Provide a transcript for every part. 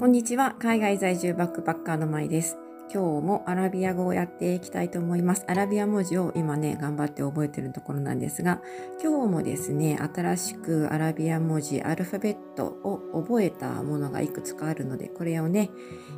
こんにちは。海外在住バックパッカーのまいです。今日もアラビア語をやっていきたいと思います。アラビア文字を今ね、頑張って覚えてるところなんですが、今日もですね、新しくアラビア文字、アルファベットを覚えたものがいくつかあるので、これをね、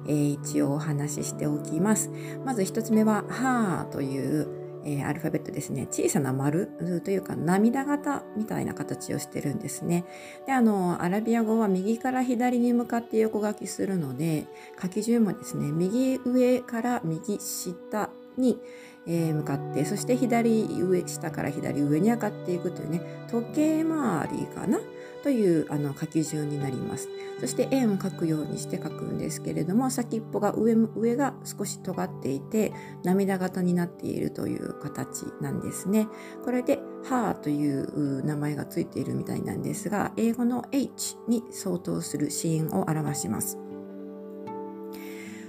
えー一応お話ししておきます。まず一つ目は、はーという、えーアルファベットですね。小さな丸というか涙型みたいな形をしてるんですね。で、あの、アラビア語は右から左に向かって横書きするので、書き順もですね、右上から右下に、えー向かって、そして左上、下から左上に上がっていくというね、時計回りかな？というあの書き順になります。そして円を描くようにして書くんですけれども、先っぽが上上が少し尖っていて、涙型になっているという形なんですね。これで、はーという名前がついているみたいなんですが、英語の H に相当する子音を表します。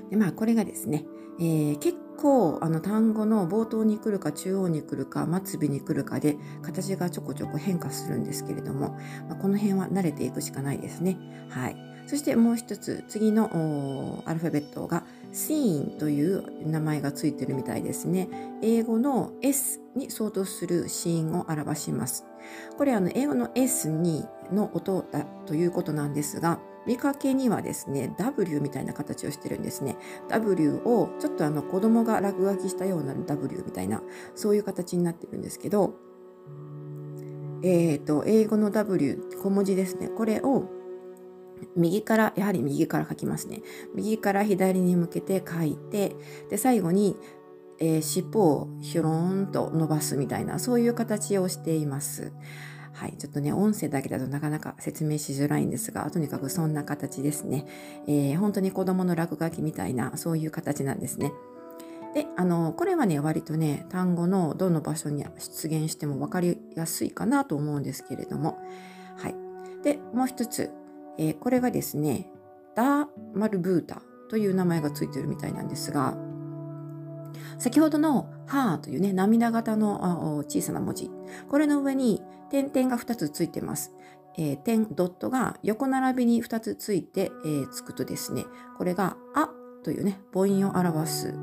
でまあ、これがですね、えー結構あの単語の冒頭に来るか中央に来るか末尾に来るかで形がちょこちょこ変化するんですけれども、まあ、この辺は慣れていくしかないですね。はい。そしてもう一つ次のアルファベットが Scene という名前がついてるみたいですね。英語の S に相当する子音を表します。これあの英語の S にの音だということなんですが、見かけにはですね、W みたいな形をしてるんですね。W をちょっとあの子供が落書きしたような W みたいな、そういう形になってるんですけど、えっ、と、英語の W、小文字ですね。これを右から、やはり右から書きますね。右から左に向けて書いて、で、最後に、えー尻尾をひょろんと伸ばすみたいな、そういう形をしています。はい。ちょっとね、音声だけだとなかなか説明しづらいんですが、とにかくそんな形ですね。えー本当に子供の落書きみたいな、そういう形なんですね。で、あの、これはね、割とね、単語のどの場所に出現しても分かりやすいかなと思うんですけれども、はい。で、もう一つ、えーこれがですね、ダーマルブータという名前がついてるみたいなんですが、先ほどのハーというね、涙型の小さな文字。これの上に点々が2つついてます。えー点、ドットが横並びに2つついて、えーつくとですね、これがあというね、母音を表す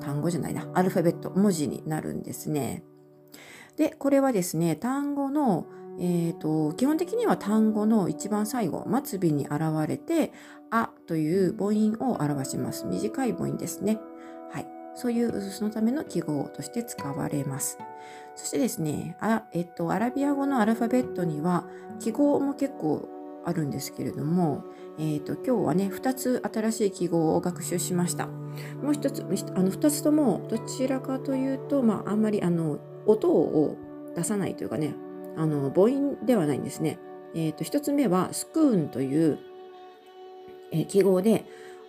単語じゃないな、アルファベット、文字になるんですね。で、これはですね、単語の、えーと、基本的には単語の一番最後、末尾に現れて、あという母音を表します。短い母音ですね。そういう、そのための記号として使われます。そしてですね、あえっと、アラビア語のアルファベットには記号も結構あるんですけれども、えっと、今日はね、2つ新しい記号を学習しました。もう1つ、あの2つともどちらかというと、まあ、あんまりあの音を出さないというかね、あの母音ではないんですね。えっと、1つ目はスクーンという、えー記号で、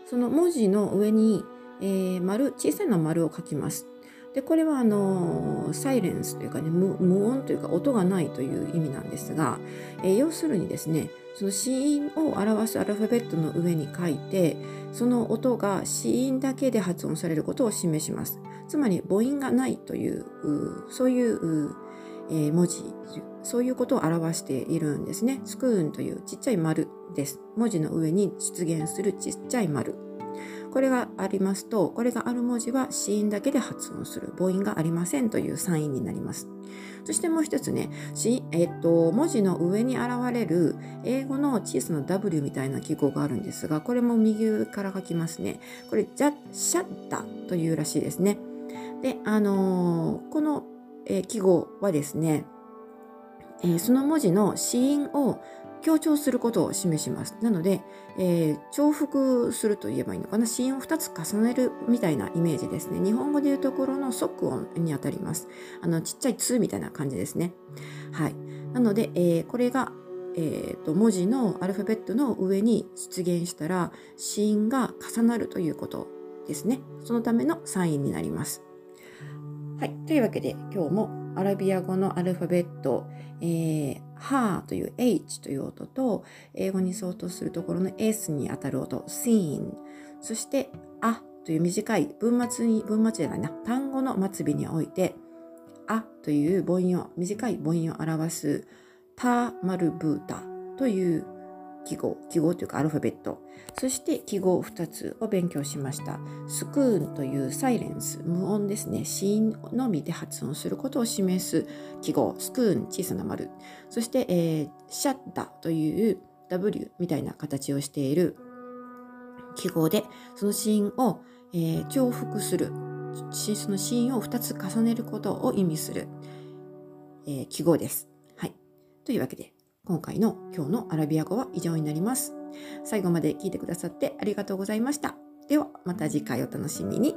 その文字の上に、えー丸、小さな丸を書きます。で、これはあのサイレンスというかね無、音というか音がないという意味なんですが、えー要するにですね、その子音を表すアルファベットの上に書いて、その音が子音だけで発音されることを示します。つまり母音がないという、そういう、うえ文字、そういうことを表しているんですね。スクーンというちっちゃい丸です。文字の上に出現するちっちゃい丸。これがありますと、これがある文字は子音だけで発音する。母音がありませんというサインになります。そしてもう一つね、えっと、文字の上に現れる英語の小さな W みたいな記号があるんですが、これも右から書きますね。これ、ジャシャッタというらしいですね。で、あのーこの、えー記号はですね、えーその文字の子音を強調することを示します。なので、えー重複すると言えばいいのかな。子音を2つ重ねるみたいなイメージですね。日本語でいうところの即音にあたります。あの、ちっちゃい「つ」みたいな感じですね。はい。なので、えーこれが、えーと文字のアルファベットの上に出現したら子音が重なるということですね。そのためのサインになります。はい。というわけで今日もアラビア語のアルファベット、えー、はという H という音と英語に相当するところの S にあたる音 seen そしてあという短い文末に文末じゃないな単語の末尾においてあという母音を短い母音を表すタマルブータという記号、記号というかアルファベット、そして記号2つを勉強しました。スクーンというサイレンス、無音ですね、子音のみで発音することを示す記号、スクーン、小さな丸。そして、えー、シャッタという W みたいな形をしている記号で、その子音を、えー、重複する、その子音を2つ重ねることを意味する、えー、記号です。はい。というわけで、今回の今日のアラビア語は以上になります。最後まで聞いてくださってありがとうございました。ではまた次回お楽しみに。